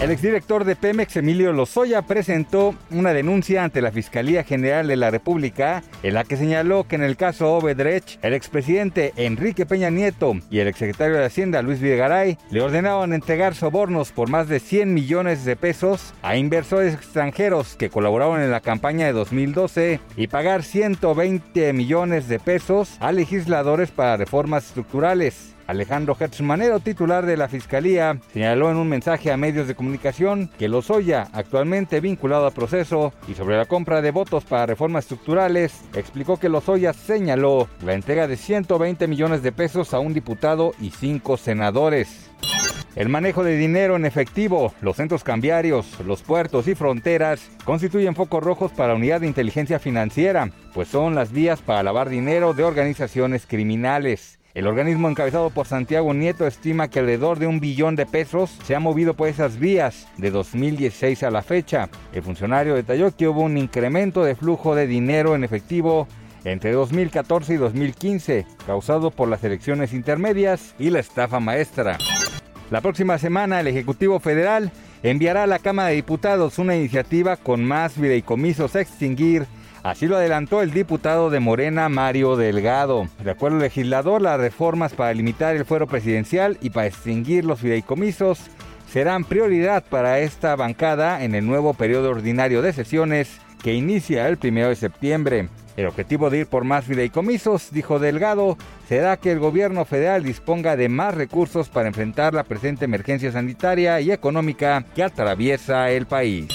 El exdirector de Pemex, Emilio Lozoya, presentó una denuncia ante la Fiscalía General de la República en la que señaló que en el caso Obedrech, el expresidente Enrique Peña Nieto y el exsecretario de Hacienda Luis Videgaray le ordenaron entregar sobornos por más de 100 millones de pesos a inversores extranjeros que colaboraron en la campaña de 2012 y pagar 120 millones de pesos a legisladores para reformas estructurales. Alejandro Hertzmanero, titular de la Fiscalía, señaló en un mensaje a medios de comunicación que Lozoya, actualmente vinculado a proceso, y sobre la compra de votos para reformas estructurales, explicó que Lozoya señaló la entrega de 120 millones de pesos a un diputado y cinco senadores. El manejo de dinero en efectivo, los centros cambiarios, los puertos y fronteras constituyen focos rojos para la unidad de inteligencia financiera, pues son las vías para lavar dinero de organizaciones criminales. El organismo encabezado por Santiago Nieto estima que alrededor de un billón de pesos se ha movido por esas vías de 2016 a la fecha. El funcionario detalló que hubo un incremento de flujo de dinero en efectivo entre 2014 y 2015, causado por las elecciones intermedias y la estafa maestra. La próxima semana el Ejecutivo Federal enviará a la Cámara de Diputados una iniciativa con más videicomisos a extinguir Así lo adelantó el diputado de Morena, Mario Delgado. De acuerdo al legislador, las reformas para limitar el fuero presidencial y para extinguir los fideicomisos serán prioridad para esta bancada en el nuevo periodo ordinario de sesiones que inicia el 1 de septiembre. El objetivo de ir por más fideicomisos, dijo Delgado, será que el gobierno federal disponga de más recursos para enfrentar la presente emergencia sanitaria y económica que atraviesa el país.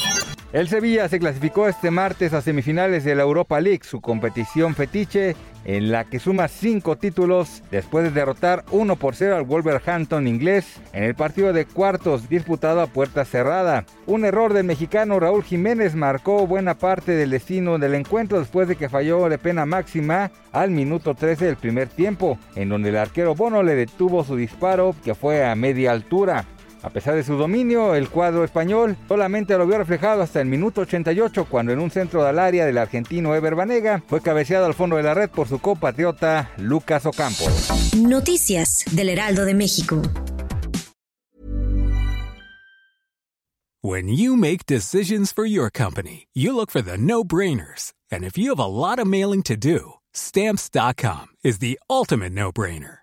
El Sevilla se clasificó este martes a semifinales de la Europa League, su competición fetiche, en la que suma cinco títulos después de derrotar 1 por 0 al Wolverhampton inglés en el partido de cuartos disputado a puerta cerrada. Un error del mexicano Raúl Jiménez marcó buena parte del destino del encuentro después de que falló de pena máxima al minuto 13 del primer tiempo, en donde el arquero Bono le detuvo su disparo que fue a media altura. A pesar de su dominio, el cuadro español solamente lo vio reflejado hasta el minuto 88 cuando en un centro del área del argentino Ever Banega fue cabeceado al fondo de la red por su compatriota Lucas Ocampo. Noticias del Heraldo de México. When you make decisions for your company, you look for the no-brainers. And if you have a lot of mailing to do, stamps.com is the ultimate no-brainer.